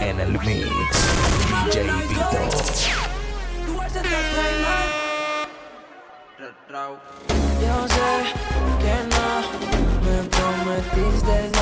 En el mix, DJ Vito. Yo sé que no me prometiste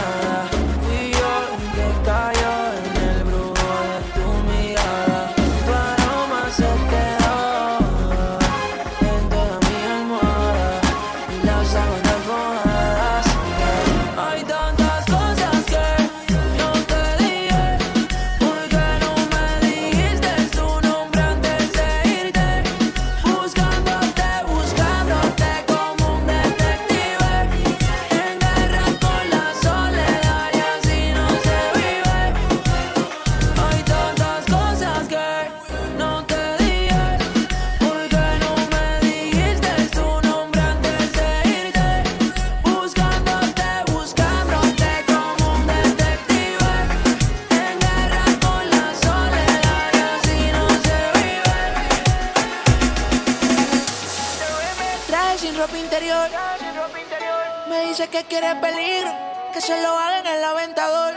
que quiere peligro, que se lo hagan al aventador.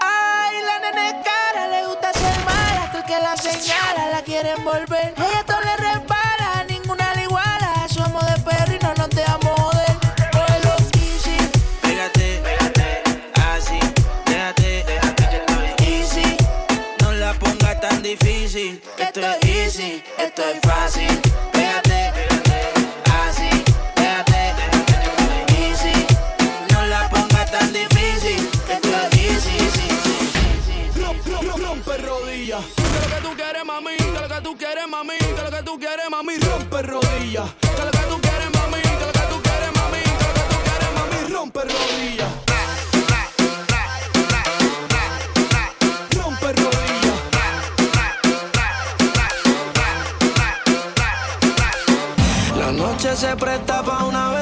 Ay, la nene cara, le gusta ser mala, hasta el que la señala la quieren volver. Ella todo le repara, ninguna le iguala, somos de perro y no nos dejamos joder. Difícil, esto es easy, esto es fácil. mami, rompe rodillas. Que lo que tú quieres, mami, que lo que tú quieres, mami, que lo que tú quieres, mami, rompe rodillas. Rompe rodillas. La noche se presta para una vez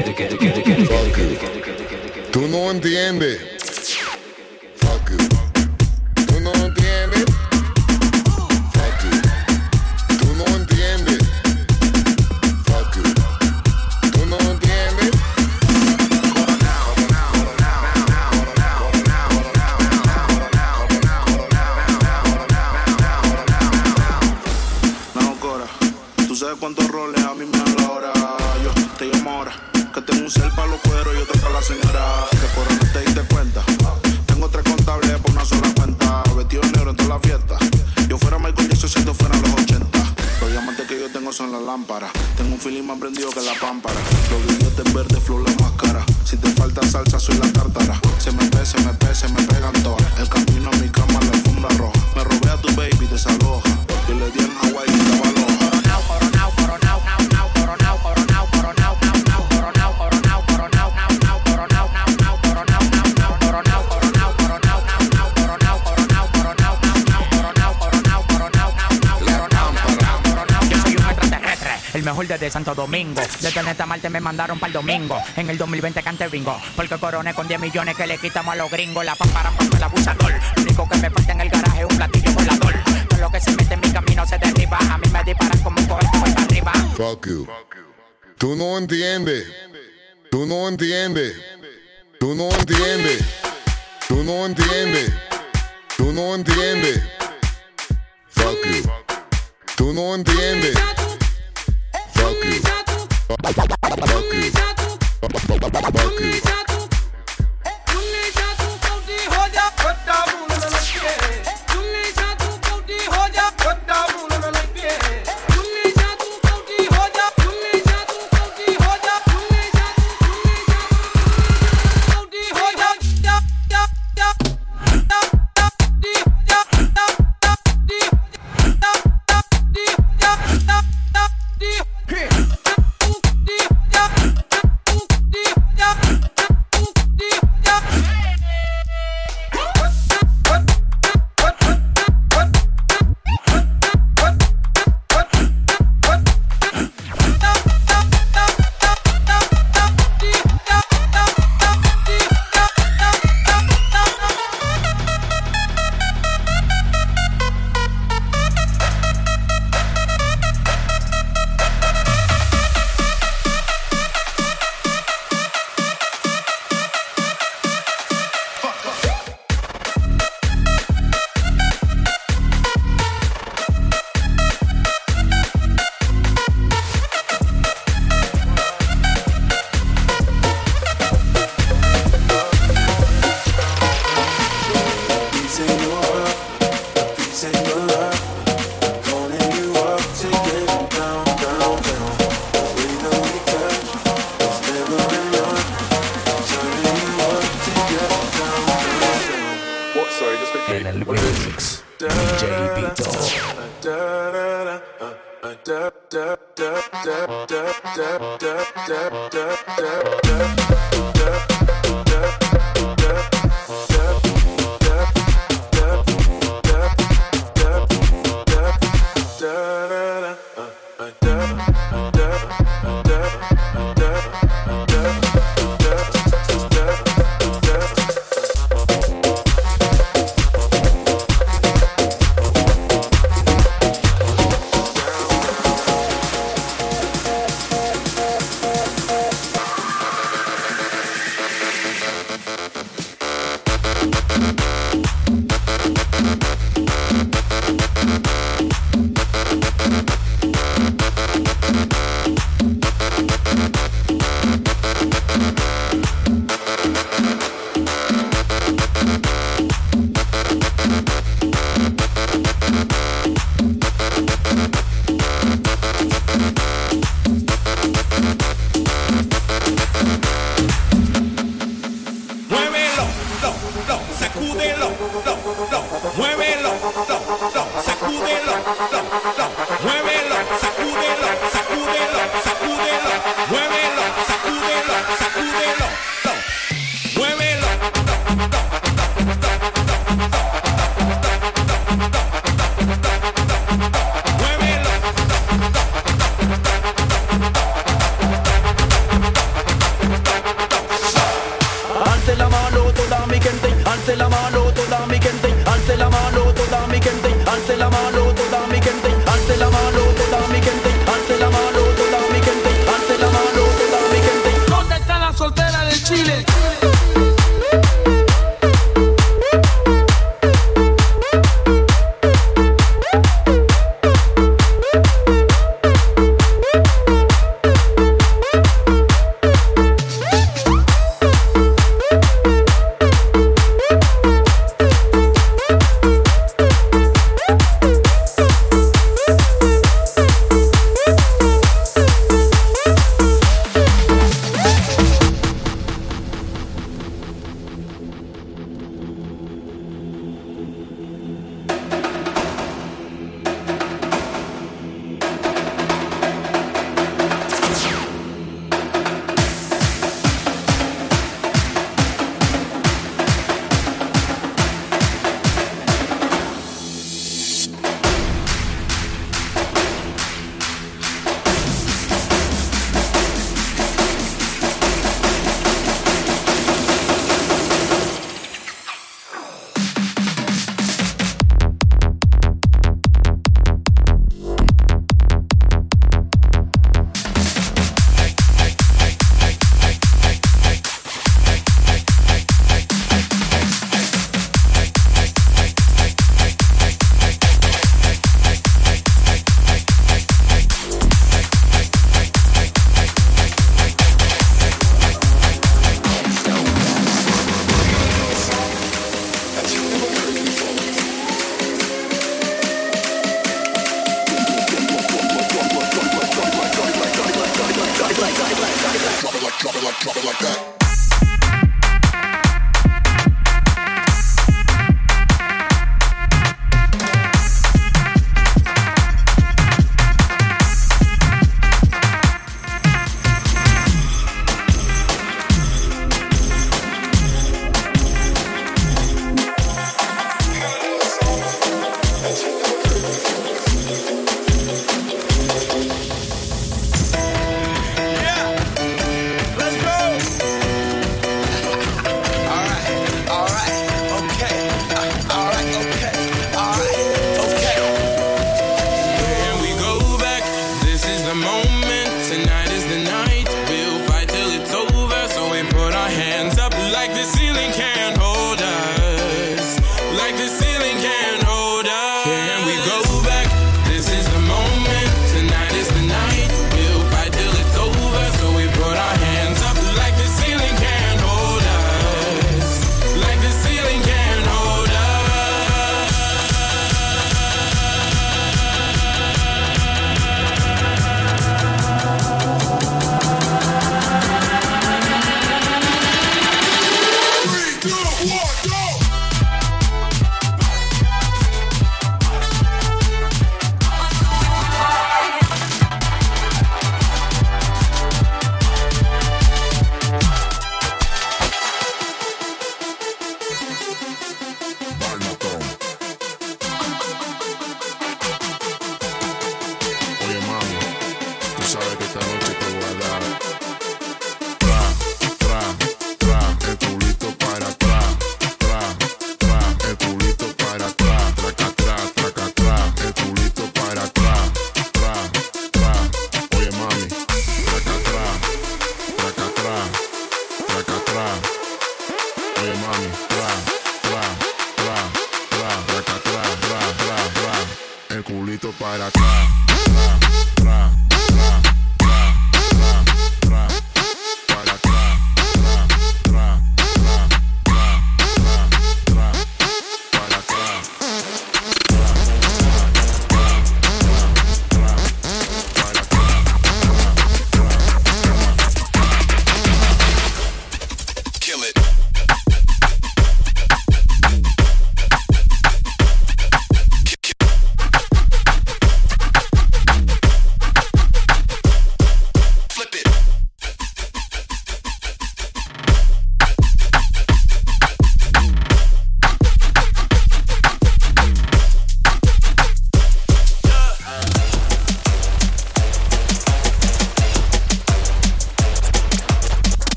no entiende. desde Santo Domingo. Del planeta Marte me mandaron para el domingo. En el 2020 cante bingo. Porque coroné con 10 millones que le quitamos a los gringos. La pamparan por el abusador. Lo único que me falta en el garaje es un platillo volador. Todo lo que se mete en mi camino se derriba. A mí me disparan como un cohete voy para arriba. Fuck you. Tú no entiendes. Tú no entiendes. Tú no entiendes. Tú no entiendes. Tú no entiendes. Fuck you. Tú no entiendes. Bucket. Bucket.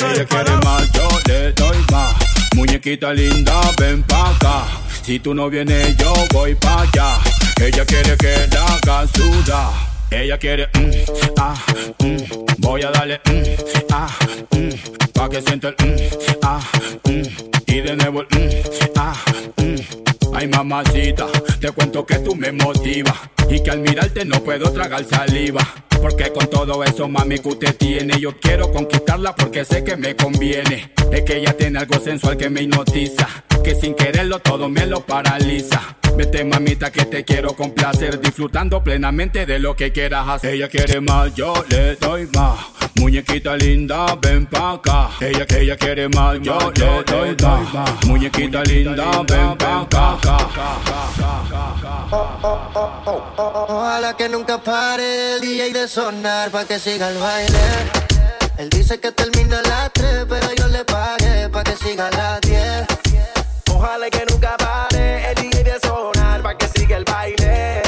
Ella quiere más, yo le doy más. Muñequita linda, ven pa' acá. Si tú no vienes, yo voy pa' allá. Ella quiere que la haga sudar. Ella quiere, mm, ah, mm. Voy a darle, mm, ah, mm. Pa' que sienta el, mm, ah, mm. Y de nuevo el, mm, ah, mm. Ay mamacita, te cuento que tú me motivas y que al mirarte no puedo tragar saliva. Porque con todo eso, mami, que usted tiene, yo quiero conquistarla porque sé que me conviene. Es que ella tiene algo sensual que me hipnotiza, que sin quererlo todo me lo paraliza. Vete mamita que te quiero complacer, disfrutando plenamente de lo que quieras hacer. Ella quiere más, yo le doy más. Muñequita linda, ven pa' acá. Ella que ella quiere más, yo le doy más. Muñequita linda, ven pa' acá. Ojalá que nunca pare el DJ de sonar pa' que siga el baile. Él dice que termina las 3, pero yo le pagué pa' que siga las 10. Ojalá que nunca pare el DJ de sonar pa' que siga el baile.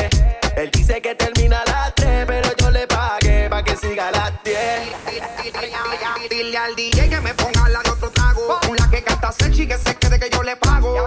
Él dice que termina las 3, pero yo le pagué pa' que siga las 10. Dile al DJ que me ponga la de otro trago. Una que canta Senchi que se quede que yo le pago.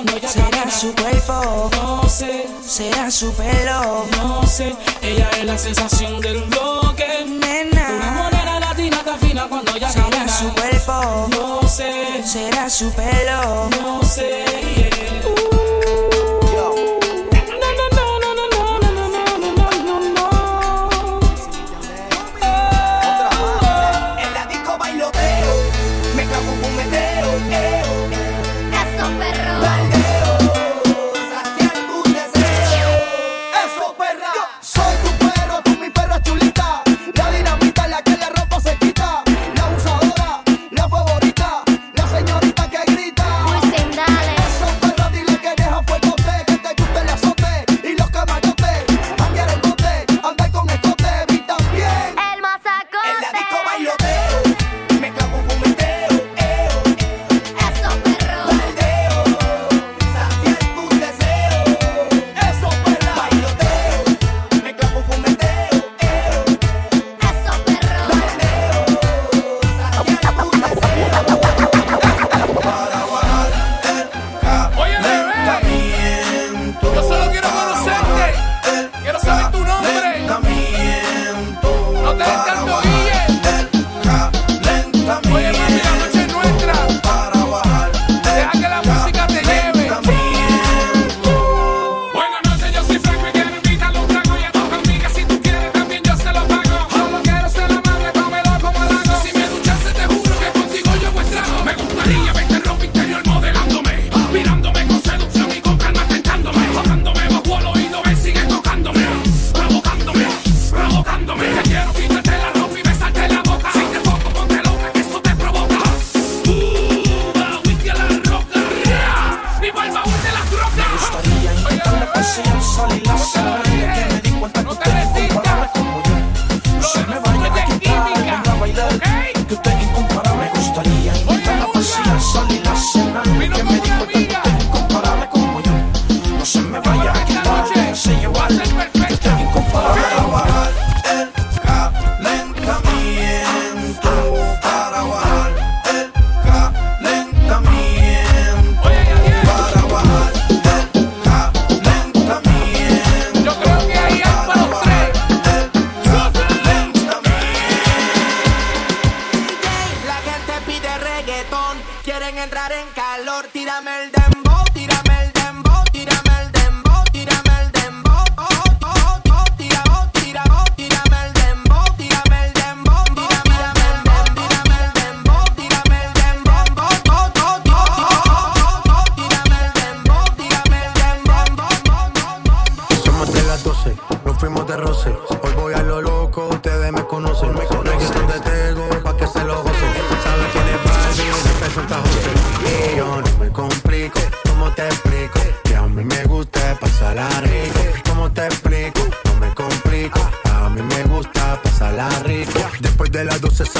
cuando ella Será su cuerpo, no sé. Será su pelo, no sé. Ella es la sensación del bloque. Nena. Una morena latina está fina cuando ella Será camina. Será su cuerpo, no sé. Será su pelo, no sé.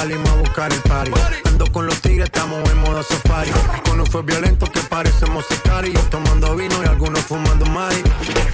Salimos a buscar el party. Ando con los tigres, estamos en modo safari. Con fue violento que parecemos sicarios. Tomando vino y algunos fumando mari.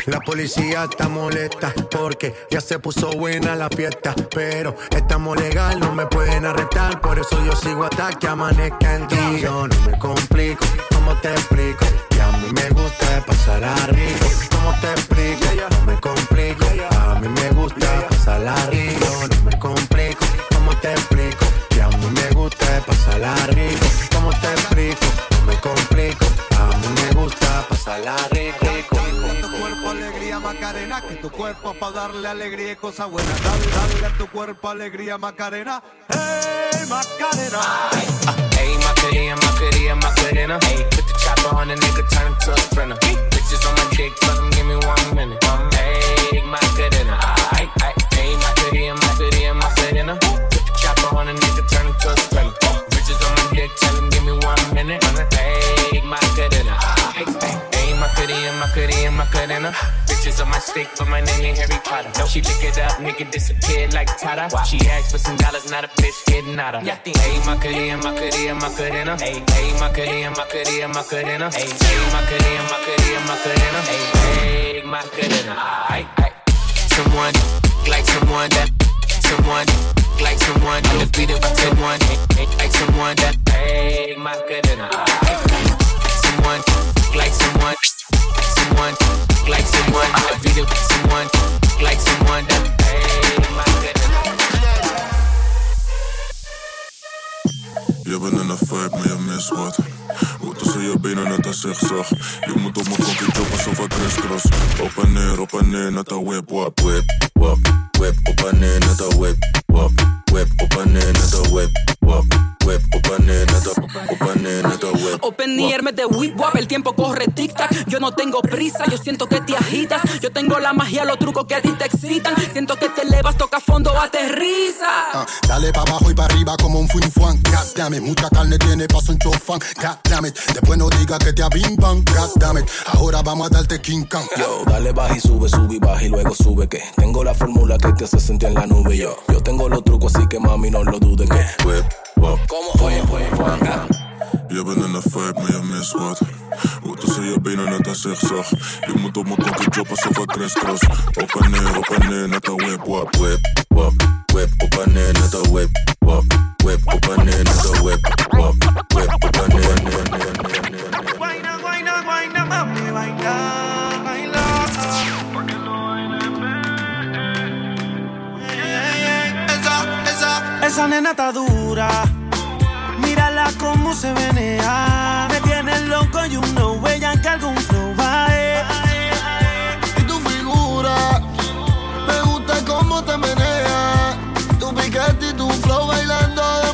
La policía está molesta porque ya se puso buena la fiesta. Pero estamos legal, no me pueden arrestar. Por eso yo sigo hasta que amanezca en ti. Yo no me complico, ¿cómo te explico? Que a mí me gusta pasarla rico. ¿Cómo te explico? No me complico. A mí me gusta pasarla rico. No me complico. ¿Cómo te explico? Que a mí me gusta pasarla rico. ¿Cómo te explico? No me complico. A mí me gusta pasarla rico. tu cuerpo alegría Macarena, que tu cuerpo pa' darle alegría y cosas buenas. Dale, dale a tu cuerpo alegría Macarena. Hey Macarena. Ayy, Macarena, Macarena, Macarena. Ayy, put the chopper on the nigga, turn him to a sprinter. Bitches on my dick, tell them give me one minute. Ayy, Macarena. Ayy, ayy, ayy, Macarena, Macarena, Macarena. Put the chopper on the nigga, turn him to a sprinter. Bitches on my dick, tell them give me one minute. Ayy, Macarena. Ayy, ayy, ayy, Macarena, Macarena, Macarena. Bitches on my stick, but my name ain't Harry Potter. No, she lick it up, nigga disappeared like Tata. She asked for some dollars, not a bitch getting out of. Ayy, Macarena, Macarena, Macarena. Ayy, ayy, Macarena, Macarena, Macarena. Ayy, ayy, Macarena, Macarena, Macarena. Ayy, ayy, Macarena. Ayy, ayy. Someone, like someone that, someone, like someone undefeated by someone, like someone that, ayy, Macarena. Ayy, someone, like someone, someone, like someone undefeated by someone, like someone that, ayy, Macarena. Je bent in een vibe, maar je mist wat. Hoe tussen je benen net een zigzag. Je moet op mijn kokkie choppen alsof ik crisscross. Op en neer, op en neer, net een whip, wap. Whip, wap, whip, op en neer, net een whip, Whip, whip. Whip, whip. Open y hermes de whip wap, el tiempo corre tic tac. Yo no tengo prisa, yo siento que te agitas. Yo tengo la magia, los trucos que a ti te excitan. Siento que te elevas, toca fondo, aterriza. Ah, dale pa' abajo y pa' arriba como un fin fuan. God damn it, mucha carne tiene paso un chofán. God damn it, después no diga que te abimban. God damn it, ahora vamos a darte King Kong. Yo, dale baja y sube, sube y baja y luego sube que tengo la fórmula que te hace sentir en la nube. Yo, yo tengo los trucos así que mami no lo dudes que Whip, wap. ¿Cómo fue? Je bent in een vibe, maar je mist wat. Hoe tussen je benen net een zigzag. Je moet op mijn kokkie choppen alsof ik crisscross. Op en neer, op en neer, net een whip, wap. Whip, wap. Whip, op en neer, net een whip, wap. Whip, op en neer, net een whip, wap. Whip, op en neer, neer, neer, neer, neer. Guayna, guayna, guayna, mami, baila, esa, nena está dura. Mírala cómo se venea. Me tiene loco y uno huella que algún flow va Y tu figura, me gusta cómo te menea. Tu piquete y tu flow bailando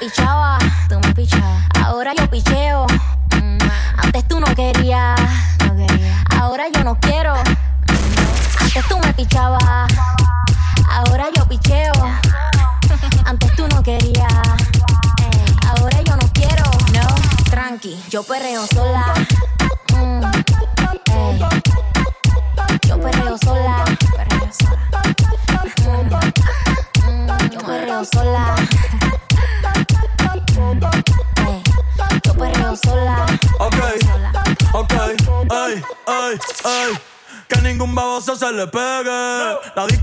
Pichaba, tú me pichabas. Ahora yo picheo.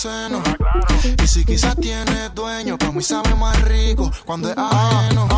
Y si quizás tiene dueño, pues para mí sabe más rico cuando es ajeno.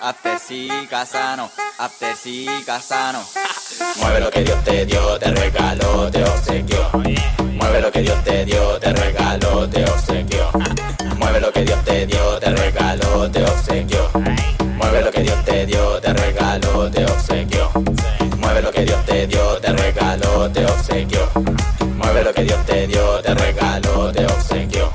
after sí, casano, after sí, casano. Mueve lo que Dios te dio, te regaló, te obsequió. Mueve lo que Dios te dio, te regaló, te obsequió. Mueve lo que Dios te dio, te regaló, te obsequió. Mueve lo que Dios te dio, te regaló, te obsequió. Mueve lo que Dios te dio, te regaló, te obsequió. Mueve lo que Dios te dio, te regaló, te obsequió.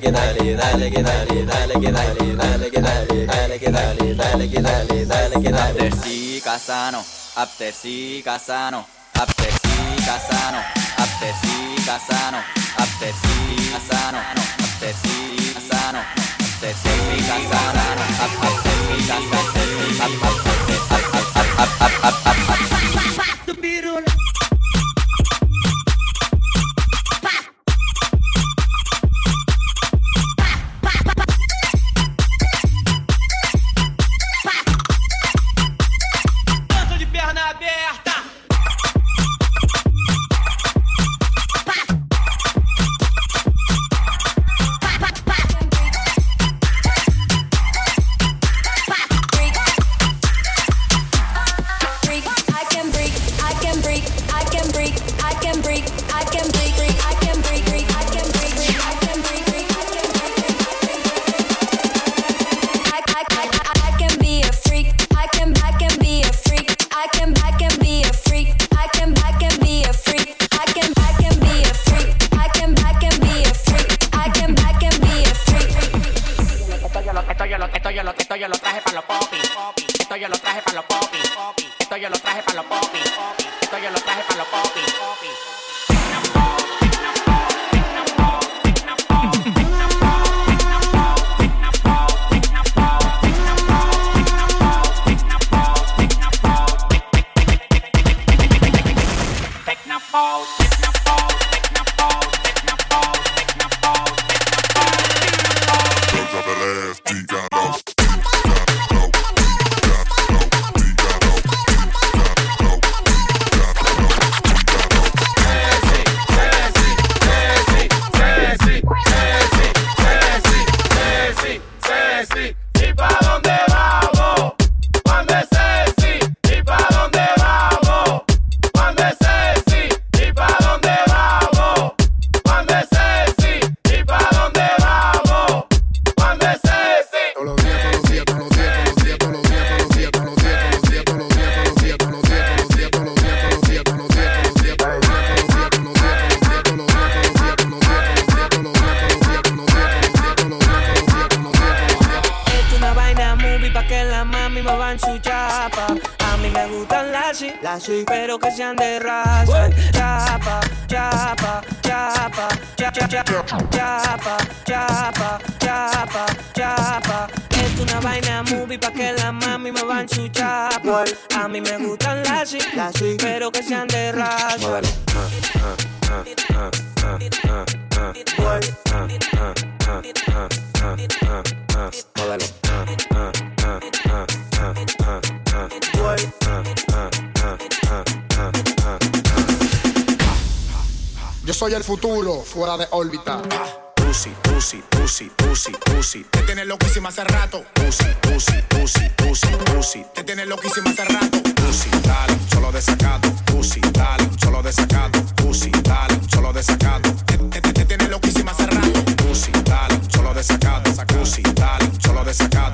dale, que dale, dale, que dale, dale, que dale, dale, que dale, dale, que dale, dale, que dale, dale, que dale. Casano, after sí, Casano, after sí, Casano, after sí, Casano, after sí, Casano, after sí, Casano, after Casano, Casano, Casano, Casano, futuro fuera de órbita. Pussy, pussy, pussy, pussy, pussy. Te tienes loquísima hace rato. Pussy, pussy, pussy, pussy, pussy. Te tienes loquísima hace rato. Pussy, dale, solo desacato. Pussy, dale, solo desacato. Pussy, dale, solo desacato. Te, te, te, tienes loquísima hace rato. Pussy, dale, solo desacato. Pussy, dale, solo desacato.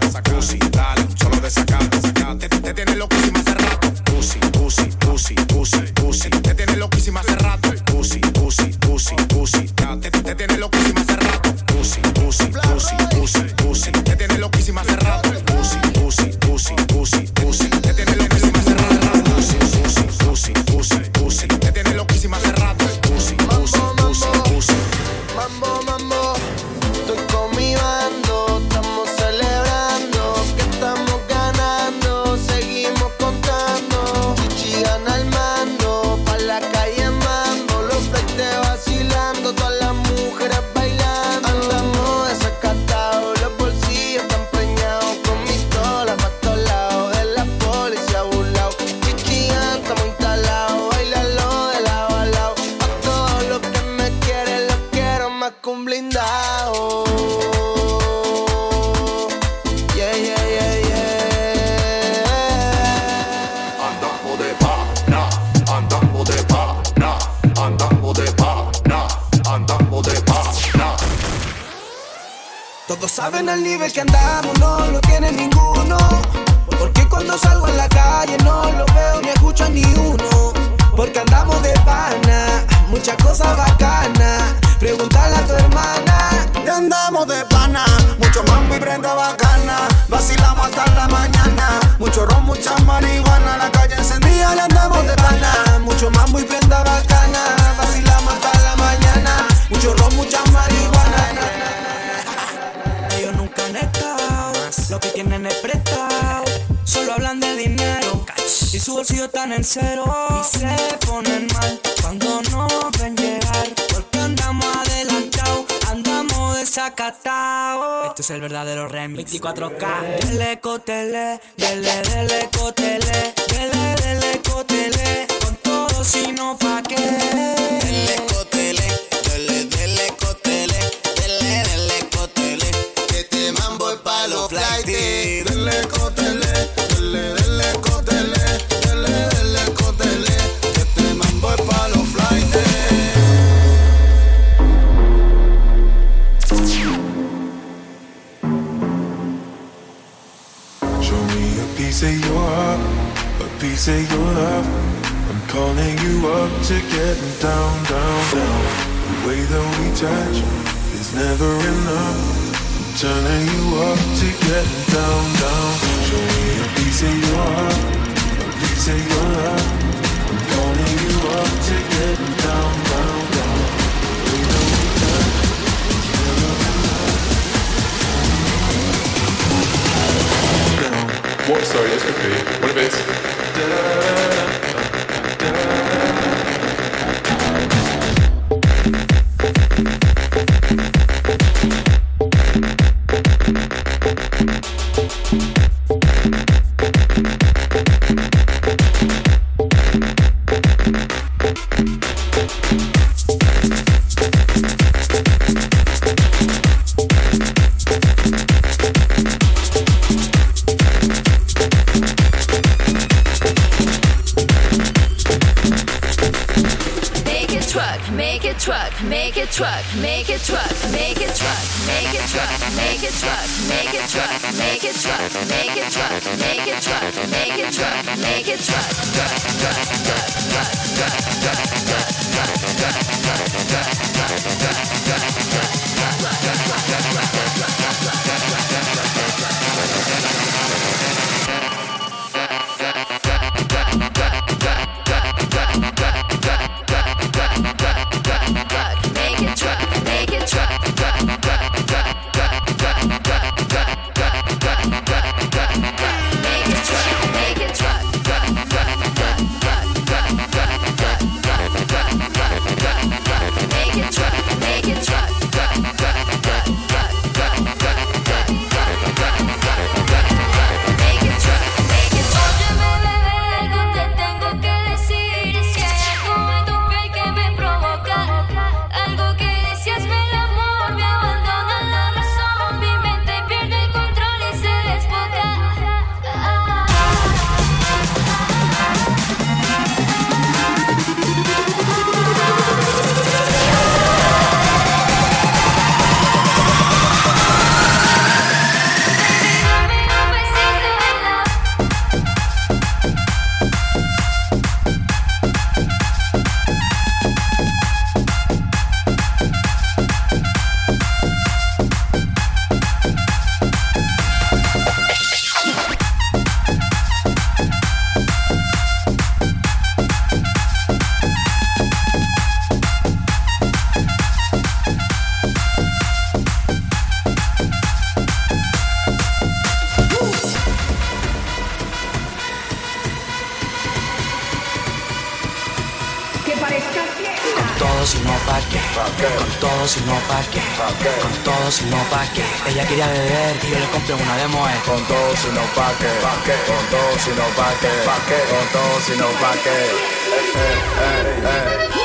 Y se ponen mal cuando no ven llegar. Porque andamos adelantados, andamos desacatados. Este es el verdadero remix. 24K. Dele cotele, dele, dele cotele, dele, dele cotele. Con todo, sino pa' qué. Dele cotele, dele, dele cotele, dele, dele cotele. Que este mambo es pa' los piece your love. I'm calling you up to getting down, down, down. The way that we touch is never enough. I'm turning you up to get down, down. Show me a piece of your heart, a piece of your love. I'm calling you up to getting down, down, down. The way that we touch is never What? Sorry, could be. What if it's da da da da Ella quería beber y yo le compré una de Moe. Con todo si no pa' qué, con todo si no pa' qué, con todo si no pa' qué. Eh, eh, eh.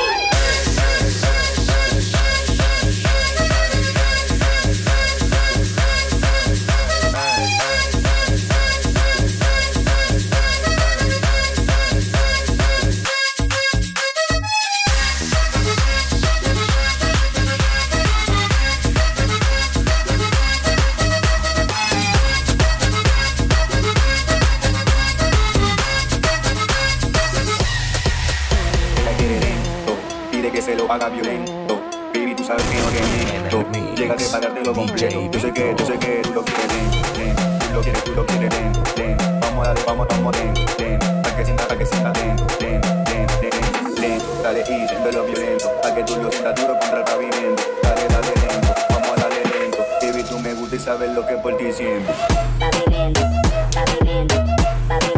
pide que se lo haga violento. Baby, tú sabes que no te miento. Llegate para dártelo completo. Yo sé que, yo sé que tú lo quieres ten, Tú lo quieres, tú lo quieres ten, ten. Vamos a darle, vamos, vamos ten, ten. Pa' que sienta, pa' que sienta ten, ten, ten, ten, ten. Dale y ten, violento. Pa' que tú lo sientas duro contra el pavimento. Dale, dale lento, vamos a darle lento. Baby, tú me gusta y sabes lo que por ti siento. Pavimento, pavimento, pavimento.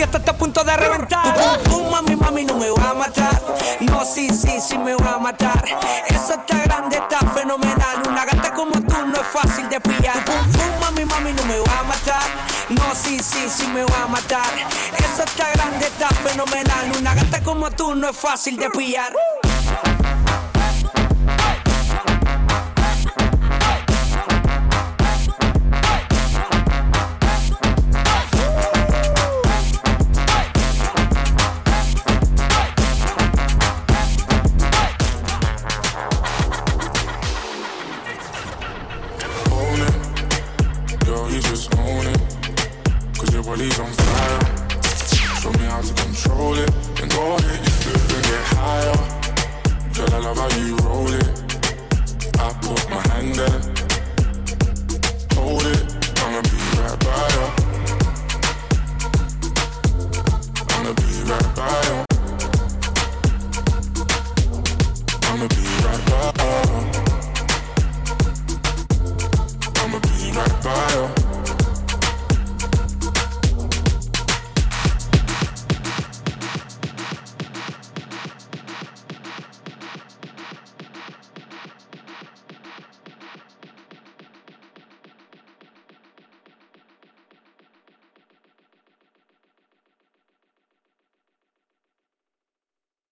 fiesta está a punto de reventar. Un uh, mami, mami, no me va a matar. No, sí, sí, sí me va a matar. Eso está grande, está fenomenal. Una gata como tú no es fácil de pillar. Un mami, mami, no me va a matar. No, sí, sí, sí me va a matar. Eso está grande, está fenomenal. Una gata como tú no es fácil de pillar.